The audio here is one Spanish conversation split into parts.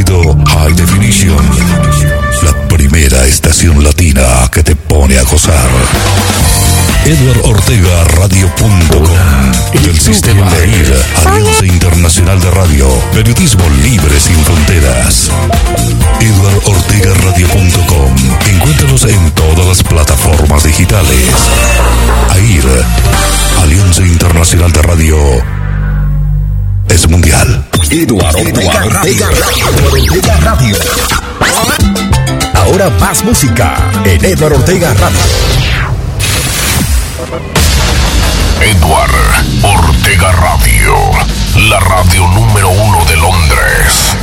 sonido High Definition. La primera estación latina que te pone a gozar. Edward Ortega Radio.com del sistema AIR, Alianza Internacional de Radio, Periodismo Libre sin Fronteras. Edward Ortega Radio.com. Encuéntranos en todas las plataformas digitales. AIR, Alianza Internacional de Radio, es mundial. Eduardo Ortega Radio. Ortega Radio. Ahora más música en Eduardo Ortega Radio. Edward Ortega Radio, la radio número uno de Londres.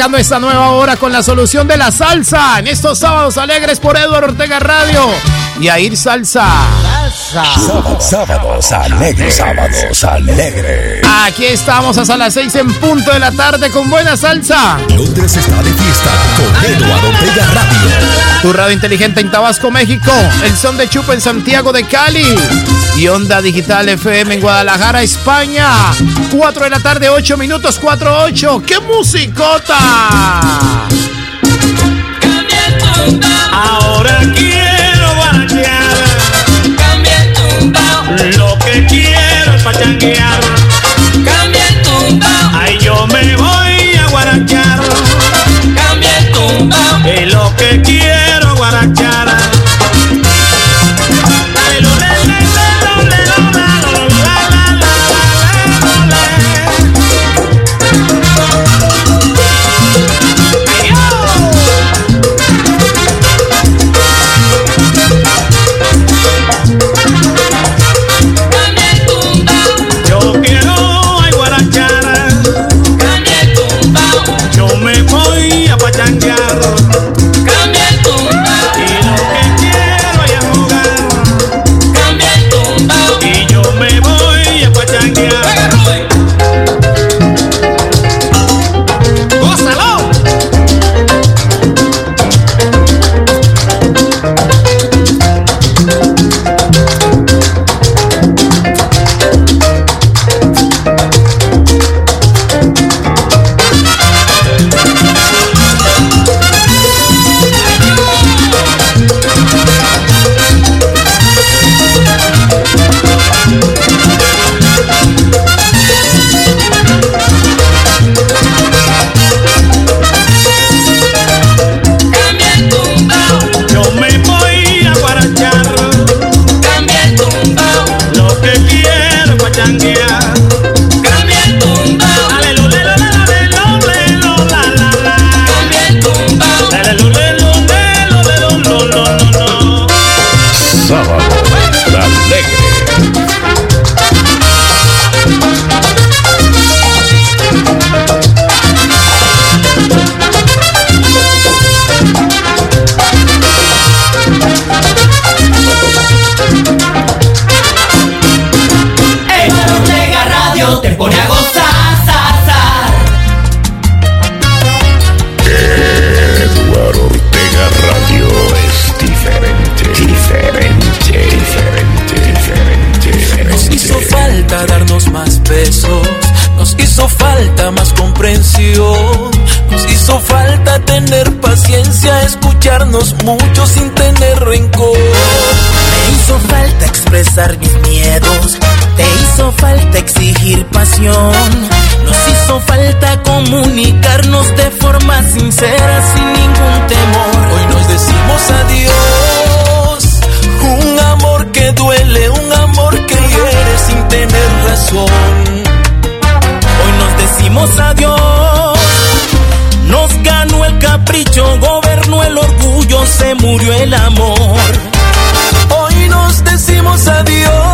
Arrancando esta nueva hora con la solución de la salsa en estos sábados alegres por Eduardo Ortega Radio y a ir salsa. Sábados, sábados alegres, sábados alegres. Aquí estamos hasta las seis en punto de la tarde con buena salsa. Londres está de fiesta con Eduardo Ortega Radio. Tu radio inteligente en Tabasco, México. El son de Chupa en Santiago de Cali. Y Onda Digital FM en Guadalajara, España. 4 de la tarde, 8 minutos, 4, 8. ¡Qué musicota! Ahora quiero guarachear. Cambia el tumbao, Lo que quiero es pachanguear. cambia el tumbao, Ay, yo me voy a guarachar. cambia el tumbao. Y lo que quiero guarachar. Quiero exigir pasión, nos hizo falta comunicarnos de forma sincera sin ningún temor. Hoy nos decimos adiós, un amor que duele, un amor que hiere sin tener razón. Hoy nos decimos adiós, nos ganó el capricho, gobernó el orgullo, se murió el amor. Hoy nos decimos adiós,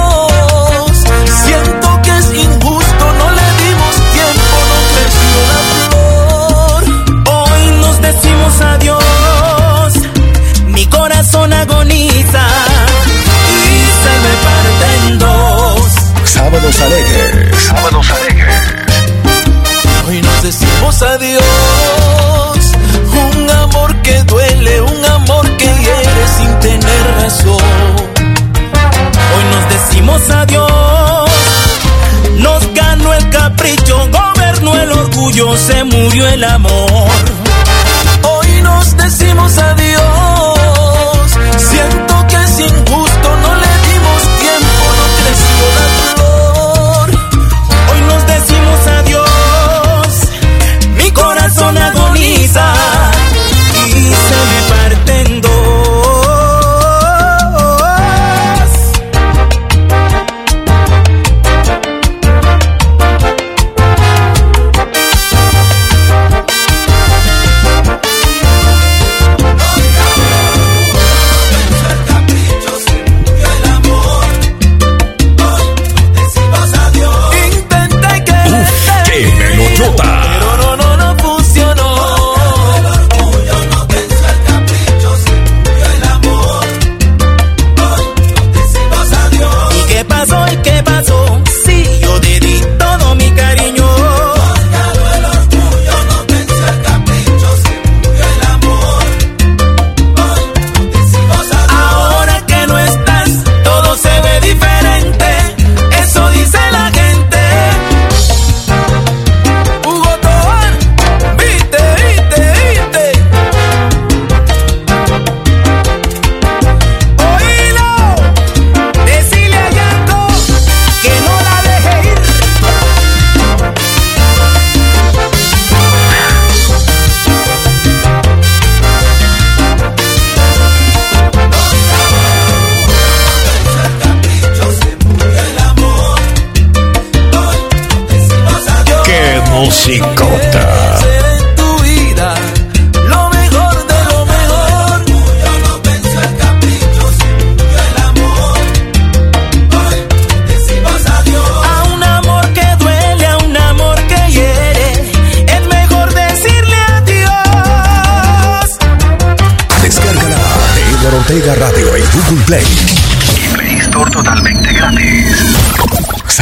murió el amor.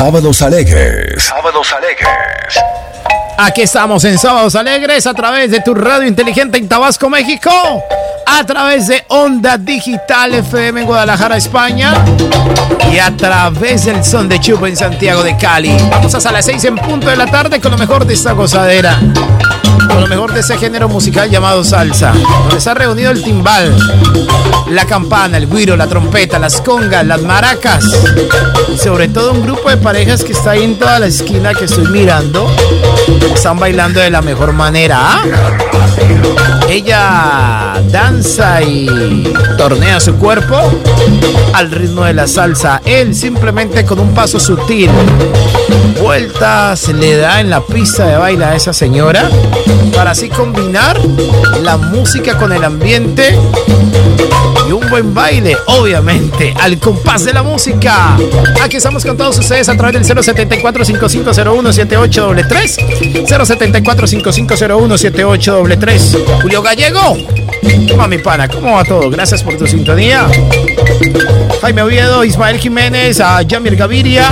Sábados Alegres. Sábados Alegres. Aquí estamos en Sábados Alegres a través de tu radio inteligente en Tabasco, México. A través de Onda Digital FM en Guadalajara, España. Y a través del Son de Chupo en Santiago de Cali. Vamos hasta las 6 en punto de la tarde con lo mejor de esta gozadera. Con lo mejor de ese género musical llamado salsa. Donde se ha reunido el timbal, la campana, el guiro, la trompeta, las congas, las maracas. Y sobre todo un grupo de parejas que está ahí en toda la esquina que estoy mirando están bailando de la mejor manera. ¿ah? Ella danza y tornea su cuerpo al ritmo de la salsa. Él simplemente con un paso sutil, vueltas le da en la pista de baile a esa señora para así combinar la música con el ambiente y un buen baile, obviamente, al compás de la música. Aquí estamos con todos ustedes a través del 074 5501 7833 074 5501 7833 Julio Gallego. ¿Cómo mi pana? ¿Cómo va todo? Gracias por tu sintonía. Jaime Oviedo, Ismael Jiménez, a Gaviria,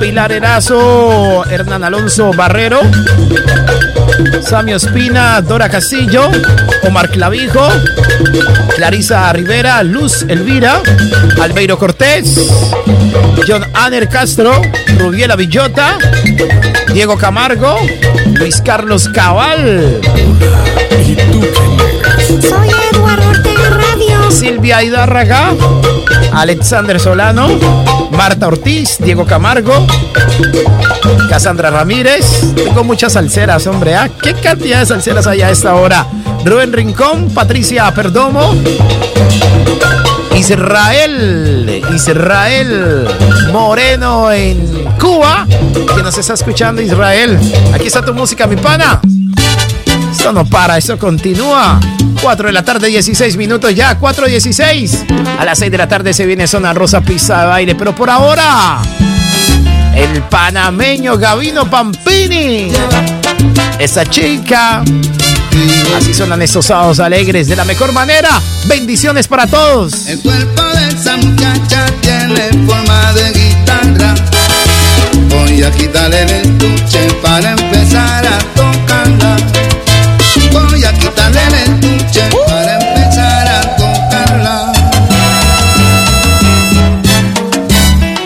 Pilar Erazo, Hernán Alonso Barrero, Samio Espina, Dora Castillo, Omar Clavijo, Clarisa Rivera, Luz Elvira, Albeiro Cortés, John Aner Castro, Rubiela Villota, Diego Camargo, Luis Carlos Cabal. Soy Eduardo Ortega Radio. Silvia Hidárraga, Alexander Solano, Marta Ortiz, Diego Camargo, Cassandra Ramírez. Tengo muchas salseras, hombre. ¿ah? ¿Qué cantidad de salseras hay a esta hora? Rubén Rincón, Patricia Perdomo, Israel, Israel Moreno en Cuba, que nos está escuchando Israel. Aquí está tu música, mi pana. Esto no para, esto continúa. 4 de la tarde, 16 minutos ya, 4.16. A las 6 de la tarde se viene Zona Rosa Pizza de Baile, pero por ahora, el panameño Gavino Pampini. Esa chica. Así sonan estos sábados alegres de la mejor manera. Bendiciones para todos. El cuerpo de esa muchacha tiene forma de guitarra. Voy a quitarle el estuche para empezar a tocarla. Voy a quitarle el estuche para empezar a tocarla.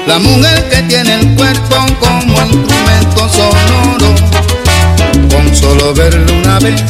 La mujer que tiene el cuerpo como instrumento sonoro. Con solo verla una vez,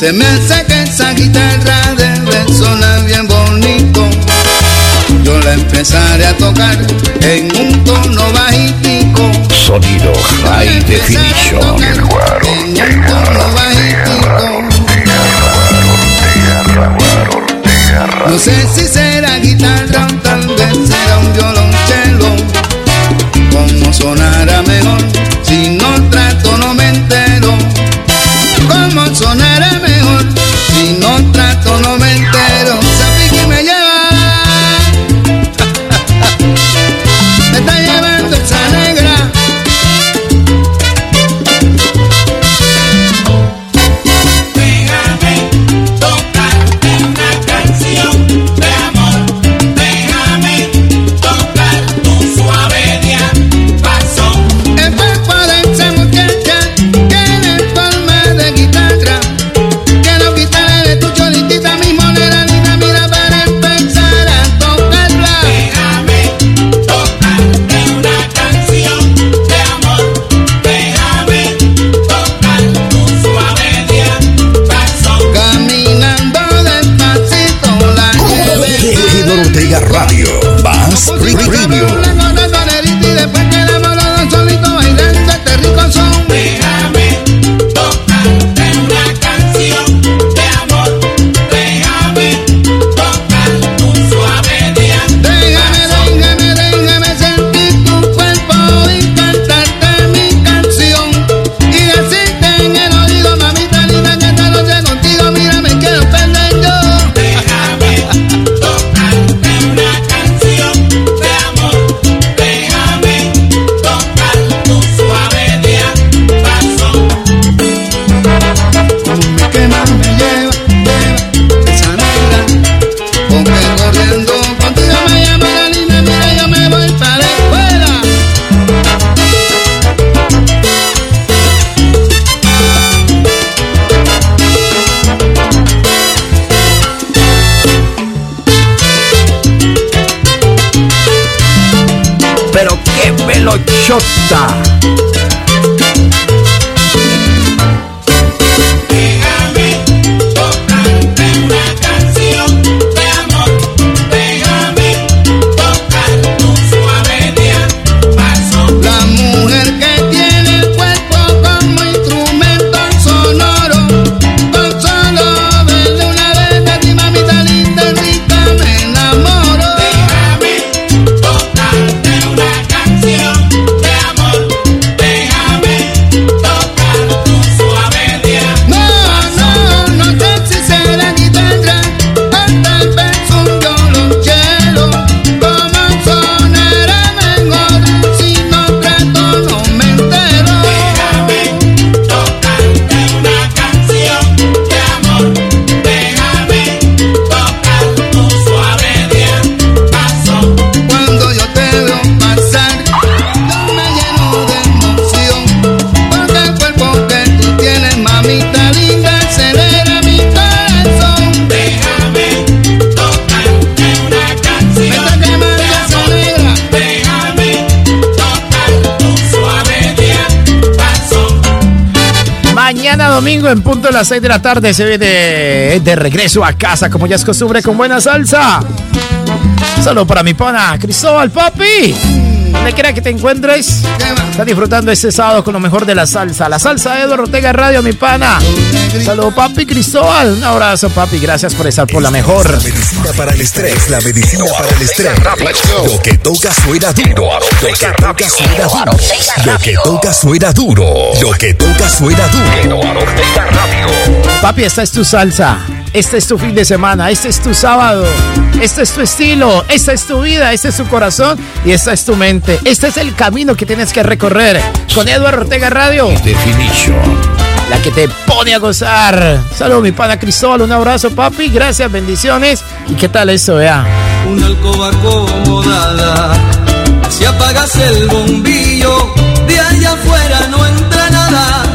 Se me hace que esa guitarra debe sonar bien bonito. Yo la empezaré a tocar en un tono bajitico. Sonido High Definition. En un tono bajitico. No sé si será guitarra de las 6 de la tarde se ve de regreso a casa, como ya es costumbre, con buena salsa. Saludos para mi pana Cristóbal, papi. Donde quiera que te encuentres, está disfrutando este sábado con lo mejor de la salsa. La salsa de Eduardo Ortega Radio, mi pana. Saludos, papi Cristóbal. Un abrazo, papi. Gracias por estar por la mejor. La medicina para el estrés, la medicina para el estrés. Lo que toca suena duro. Lo que toca suena duro. Lo que toca suena duro. Lo que toca suena duro. Papi, esta es tu salsa. Este es tu fin de semana, este es tu sábado, este es tu estilo, esta es tu vida, este es tu corazón y esta es tu mente. Este es el camino que tienes que recorrer con Eduardo Ortega Radio. Definition. La que te pone a gozar. Saludos, mi pana Cristóbal, un abrazo, papi. Gracias, bendiciones. ¿Y qué tal eso, vea? Una alcoba acomodada. Si apagas el bombillo, de allá afuera no entra nada.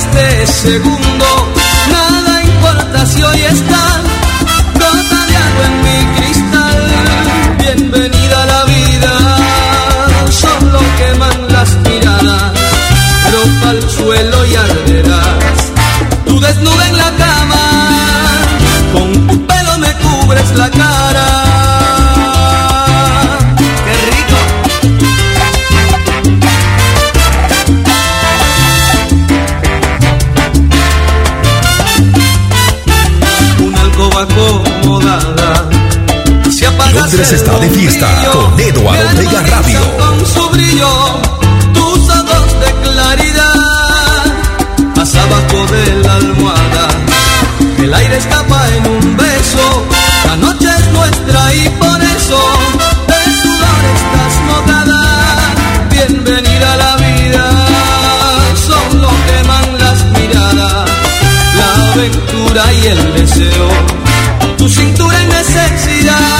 Este segundo, nada importa si hoy está gota de agua en mi cristal. Bienvenida a la vida. Solo queman las miradas. Ropa al suelo y arderás. Tú desnuda en el está de fiesta con Eduardo Ortega Radio. Con su brillo, tus ojos de claridad. Más abajo de la almohada, el aire escapa en un beso. La noche es nuestra y por eso de sudor estás mojada. Bienvenida a la vida, solo queman las miradas. La aventura y el deseo, tu cintura en necesidad.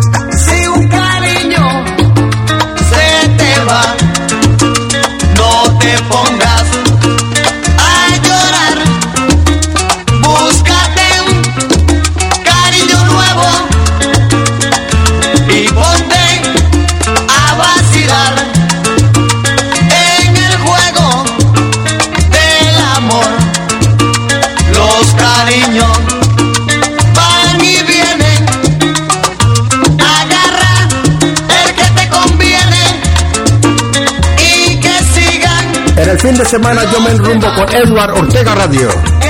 fin de semana yo me enrumbo con Edward Ortega Radio.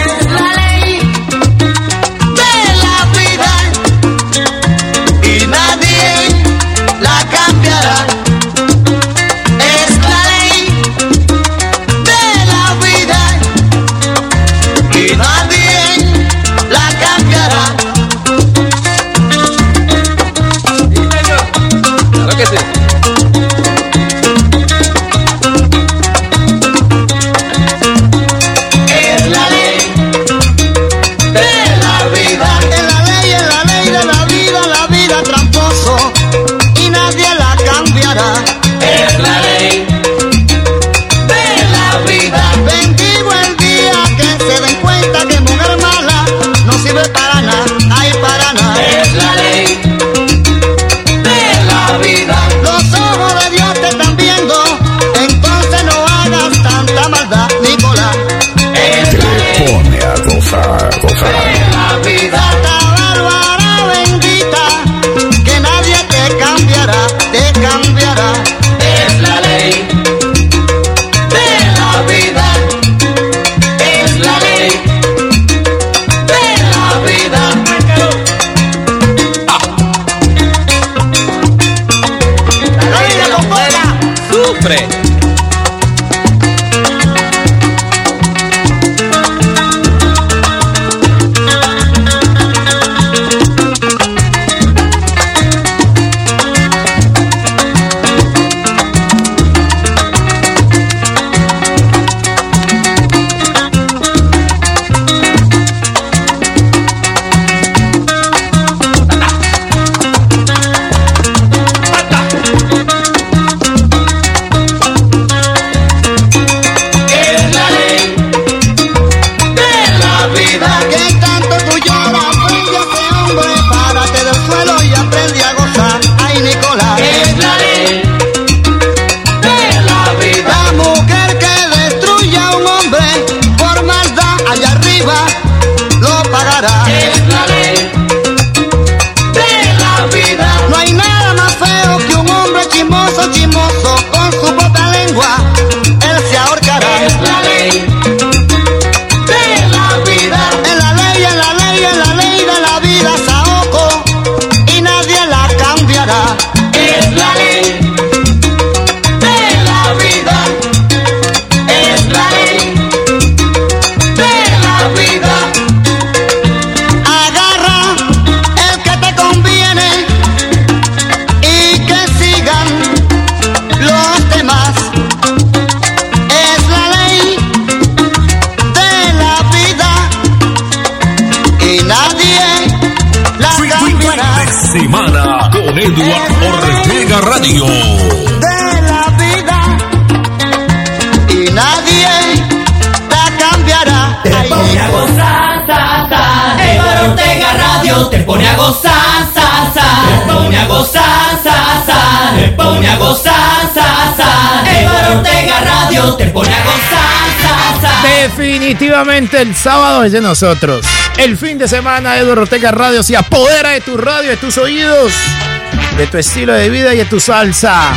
semana con Edward Ortega Radio. De la vida y nadie la cambiará. Te pone a gozar, ta, ta. Ortega Radio te pone a gozar sa, pone a gozar, sa, sa, pone a gozar, sa, sa, Eduardo Ortega Radio te pone a gozar, sa, sa. Definitivamente el sábado es de nosotros. El fin de semana Eduardo Ortega Radio se apodera de tu radio, de tus oídos, de tu estilo de vida y de tu salsa.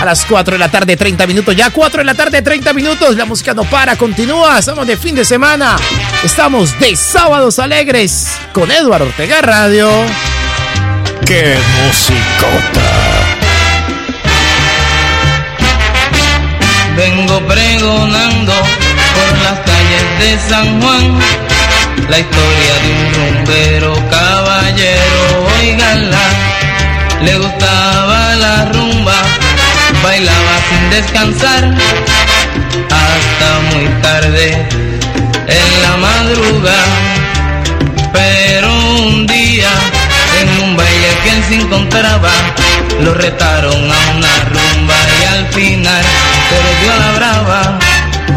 A las 4 de la tarde, 30 minutos. Ya 4 de la tarde, 30 minutos. La música no para, continúa. Estamos de fin de semana. Estamos de sábados alegres con Eduardo Ortega Radio. ¡Qué musicota! Vengo pregonando por las calles de San Juan la historia de un rumbero caballero, oiganla. Le gustaba la rumba, bailaba sin descansar hasta muy tarde en la madrugada quien se encontraba lo retaron a una rumba y al final perdió la brava.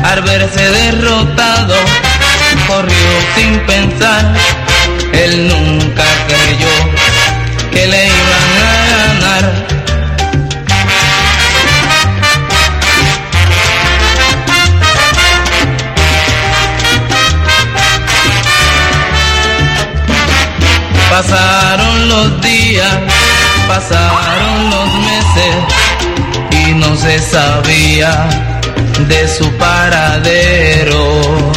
Al verse derrotado, corrió sin pensar el número pasaron los meses y no se sabía de su paradero.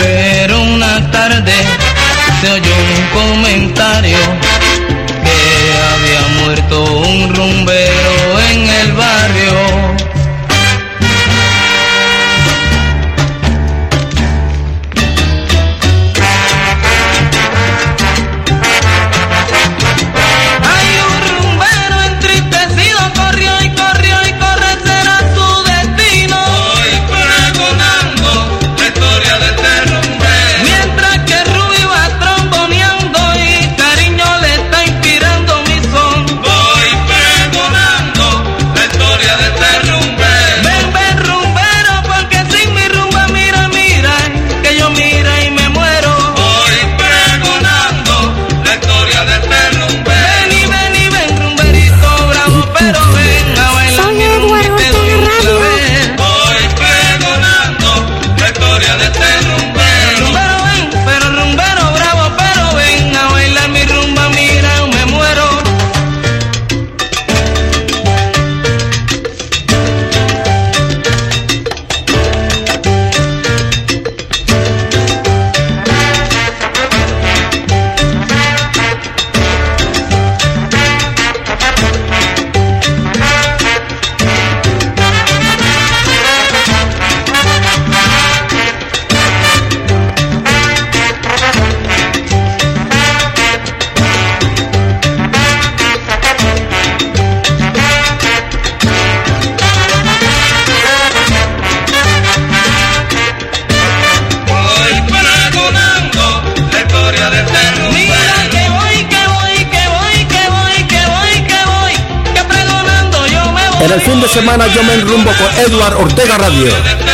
Pero una tarde se oyó un comentario que había muerto un rumbero en el barrio. semana yo me enrumbo con Eduard Ortega Radio.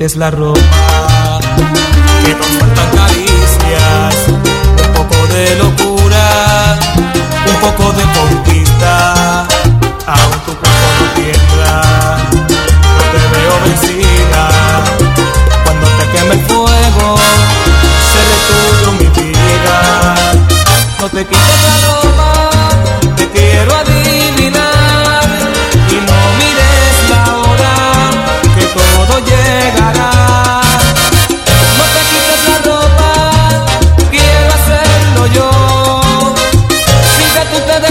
es la ropa. tú te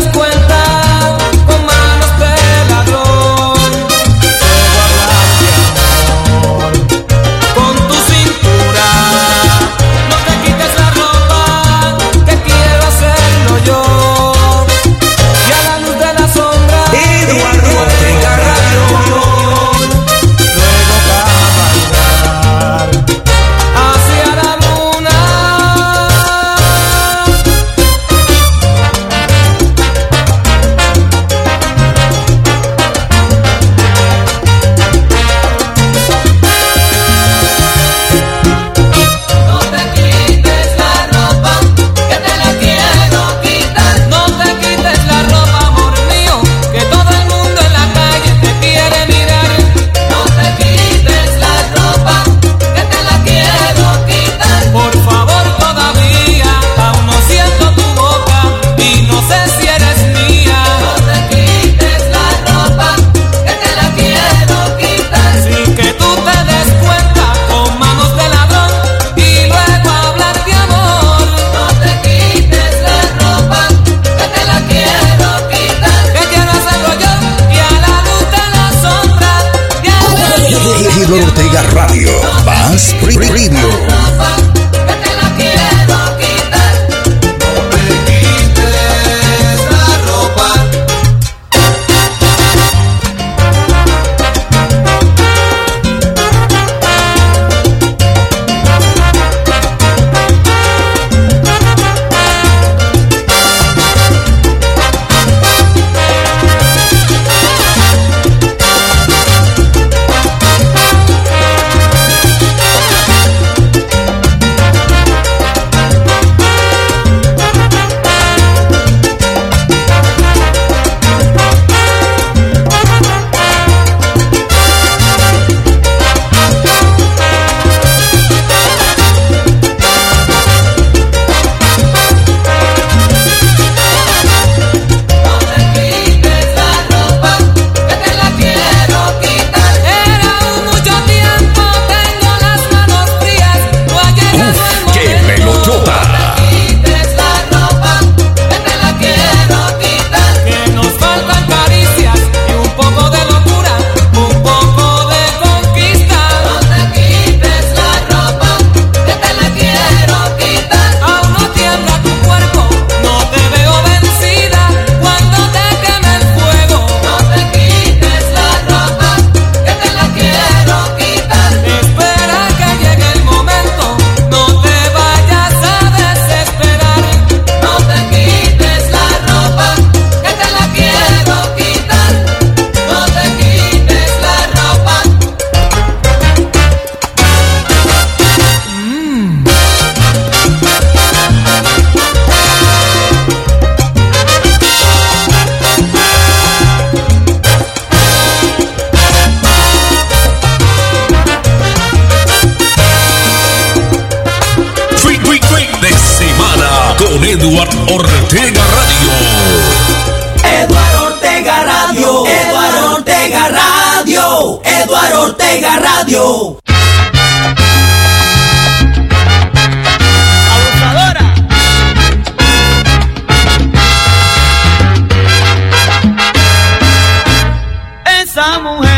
Eduard Ortega Radio. Eduard Ortega Radio, Eduard Ortega Radio, Eduard Ortega Radio. Esa mujer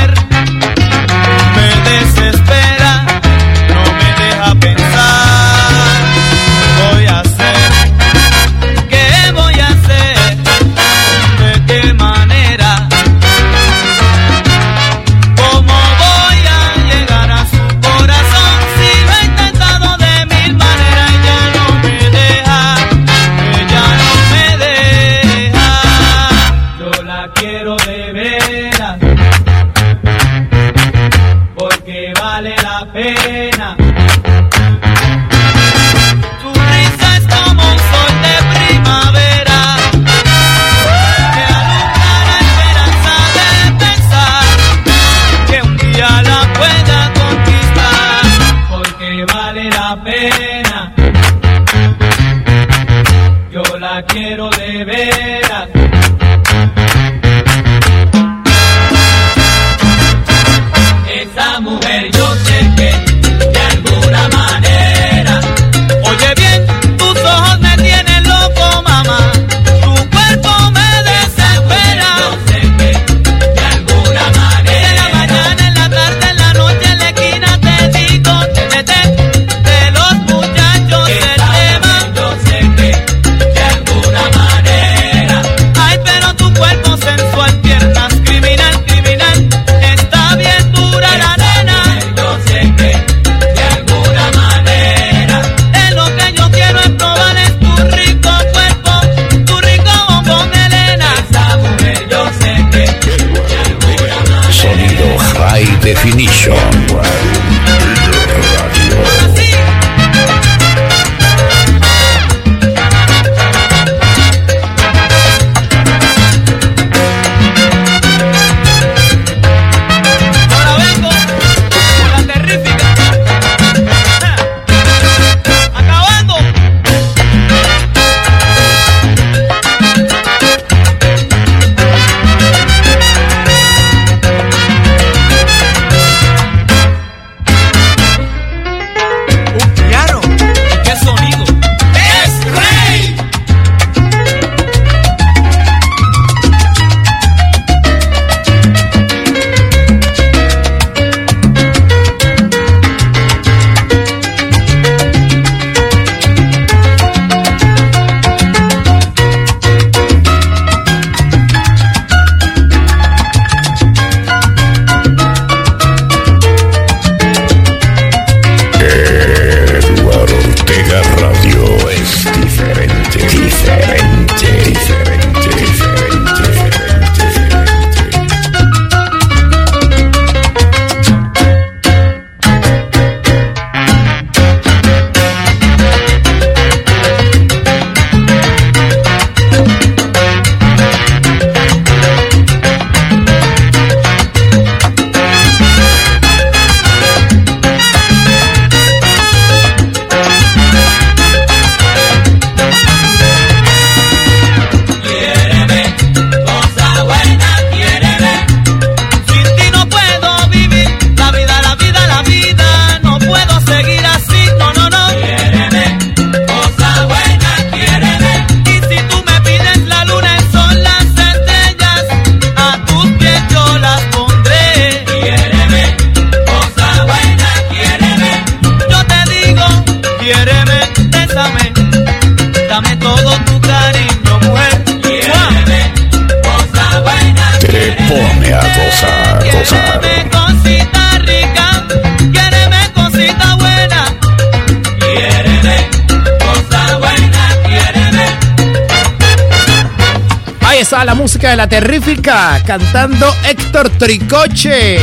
Está la música de la terrífica, cantando Héctor Tricoche.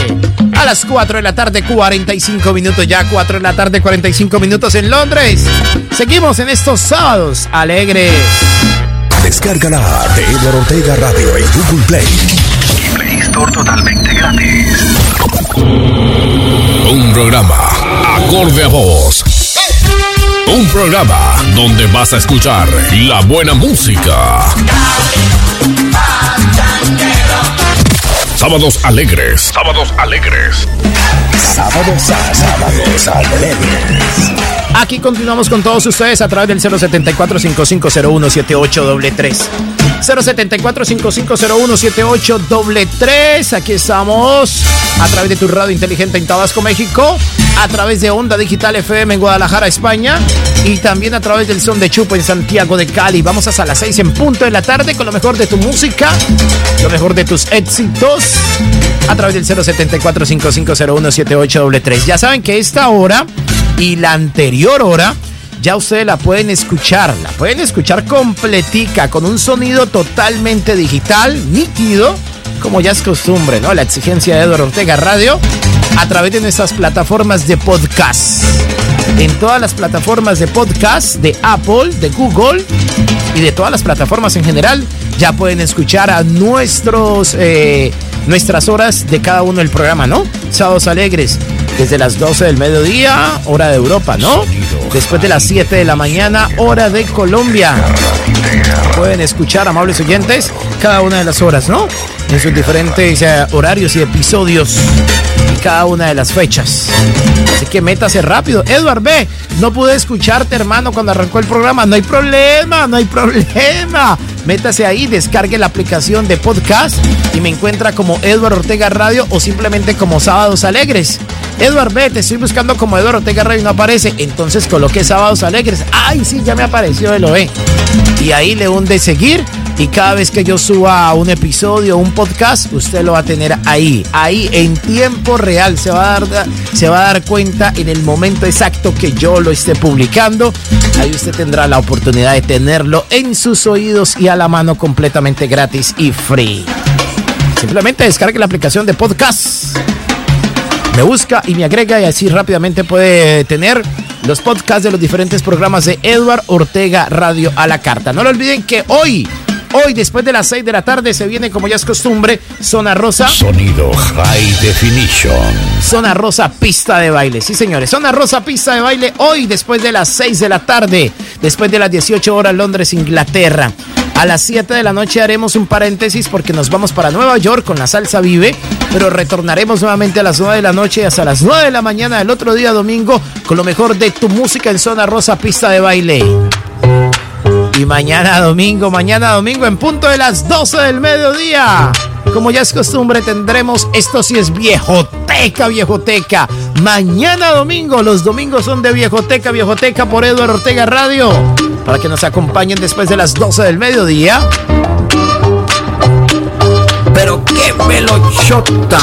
A las 4 de la tarde, 45 minutos ya, 4 de la tarde, 45 minutos en Londres. Seguimos en estos sábados alegres. Descárgala de Eduardo Ortega Radio en Google Play. Y Play Store totalmente gratis. Un programa acorde a vos. Un programa donde vas a escuchar la buena música. Sábados alegres. Sábados alegres. Sábados a sábados alegres. Aquí continuamos con todos ustedes a través del 074-5501-7833. 074-5501-7833. Aquí estamos a través de tu radio inteligente en Tabasco, México. A través de Onda Digital FM en Guadalajara, España. Y también a través del Son de Chupo en Santiago de Cali. Vamos hasta las 6 en punto de la tarde con lo mejor de tu música, lo mejor de tus éxitos. A través del 074-5501-7833. Ya saben que esta hora y la anterior hora ya ustedes la pueden escuchar, la pueden escuchar completica con un sonido totalmente digital, nítido, como ya es costumbre, ¿no? La exigencia de Eduardo Ortega Radio a través de nuestras plataformas de podcast. En todas las plataformas de podcast de Apple, de Google y de todas las plataformas en general, ya pueden escuchar a nuestros eh, nuestras horas de cada uno del programa, ¿no? Sábados alegres desde las 12 del mediodía, hora de Europa, ¿no? después de las 7 de la mañana, hora de Colombia. Pueden escuchar, amables oyentes, cada una de las horas, ¿no? En sus diferentes horarios y episodios y cada una de las fechas. Así que métase rápido. Edward B, no pude escucharte, hermano, cuando arrancó el programa. No hay problema, no hay problema. Métase ahí, descargue la aplicación de podcast y me encuentra como Edward Ortega Radio o simplemente como Sábados Alegres. Edward B, te estoy buscando como Edward Ortega Radio y no aparece. Entonces coloqué Sábados Alegres. Ay, sí, ya me apareció, él lo ve. Y ahí le hunde seguir y cada vez que yo suba un episodio, un podcast, usted lo va a tener ahí, ahí en tiempo real. Se va a dar, se va a dar cuenta en el momento exacto que yo lo esté publicando. Ahí usted tendrá la oportunidad de tenerlo en sus oídos y a la mano completamente gratis y free. Simplemente descargue la aplicación de podcast. Me busca y me agrega y así rápidamente puede tener los podcasts de los diferentes programas de Edward Ortega Radio a la carta. No lo olviden que hoy Hoy, después de las 6 de la tarde, se viene, como ya es costumbre, Zona Rosa. Sonido High Definition. Zona Rosa Pista de Baile. Sí, señores. Zona Rosa Pista de Baile hoy, después de las 6 de la tarde. Después de las 18 horas, Londres, Inglaterra. A las 7 de la noche haremos un paréntesis porque nos vamos para Nueva York con la salsa vive, pero retornaremos nuevamente a las 9 de la noche hasta las 9 de la mañana del otro día domingo con lo mejor de tu música en Zona Rosa Pista de Baile. Y mañana domingo, mañana domingo en punto de las 12 del mediodía. Como ya es costumbre, tendremos esto sí es viejoteca, viejoteca. Mañana domingo, los domingos son de viejoteca, viejoteca por Eduardo Ortega Radio. Para que nos acompañen después de las 12 del mediodía. Pero qué melochota.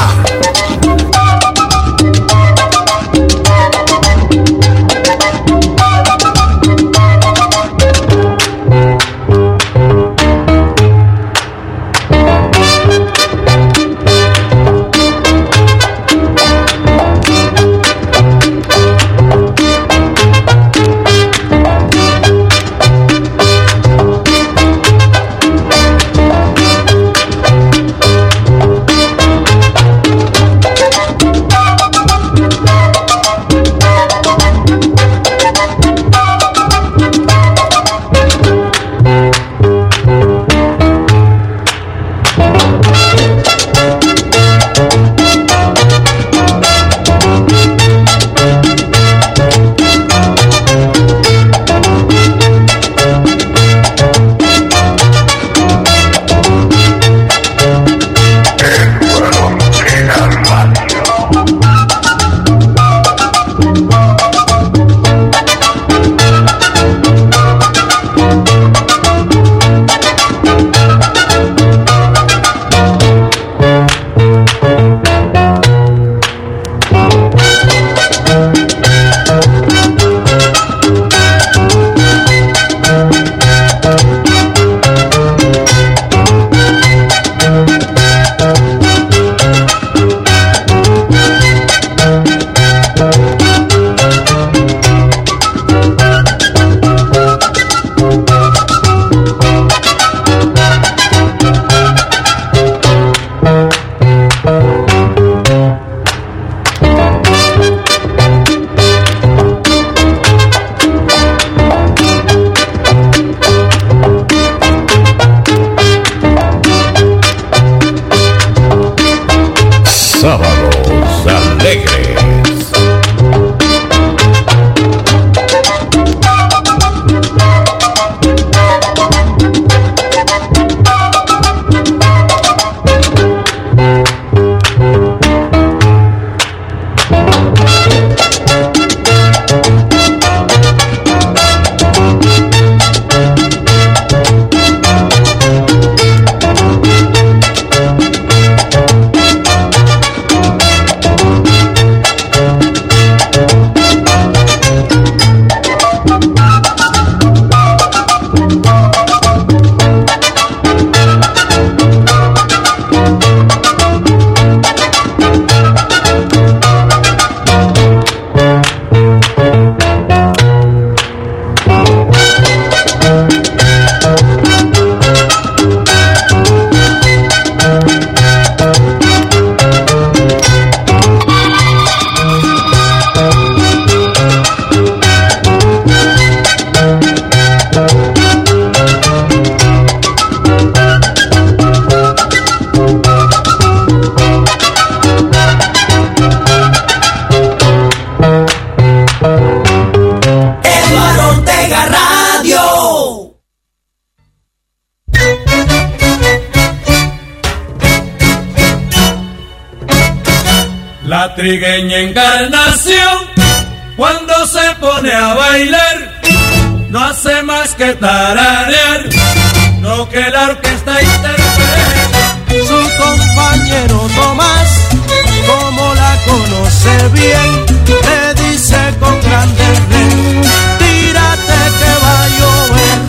Bien, le dice con grande ven, tírate que va a llover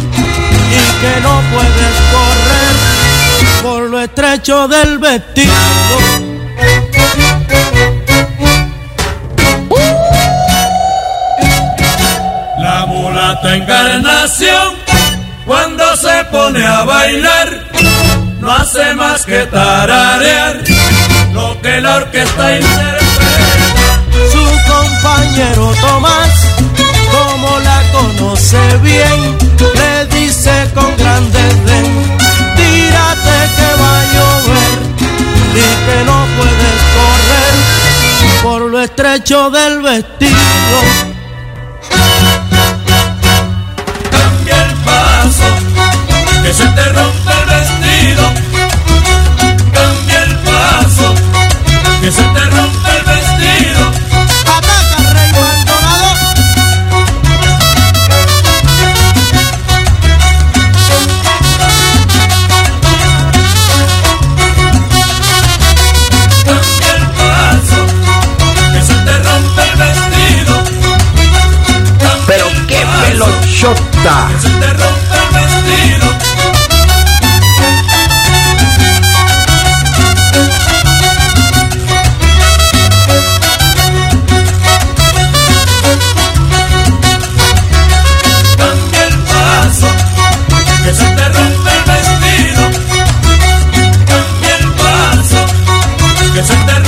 y que no puedes correr por lo estrecho del vestido. La mulata encarnación, cuando se pone a bailar, no hace más que tararear lo que la orquesta interpreta. Compañero Tomás, como la conoce bien, le dice con grande desdén, tírate que va a llover y que no puedes correr por lo estrecho del vestido. Cambia el paso, que se te rompe el vestido. Cambia el paso, que se te rompe Que se te rompe el vestido. Cambia el paso, que se te rompe el vestido. Cambia el paso, que se te rompe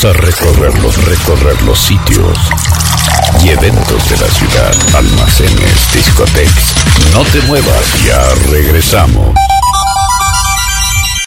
Vamos a recorrer los, recorrer los sitios y eventos de la ciudad, almacenes, discotecas. No te muevas, ya regresamos.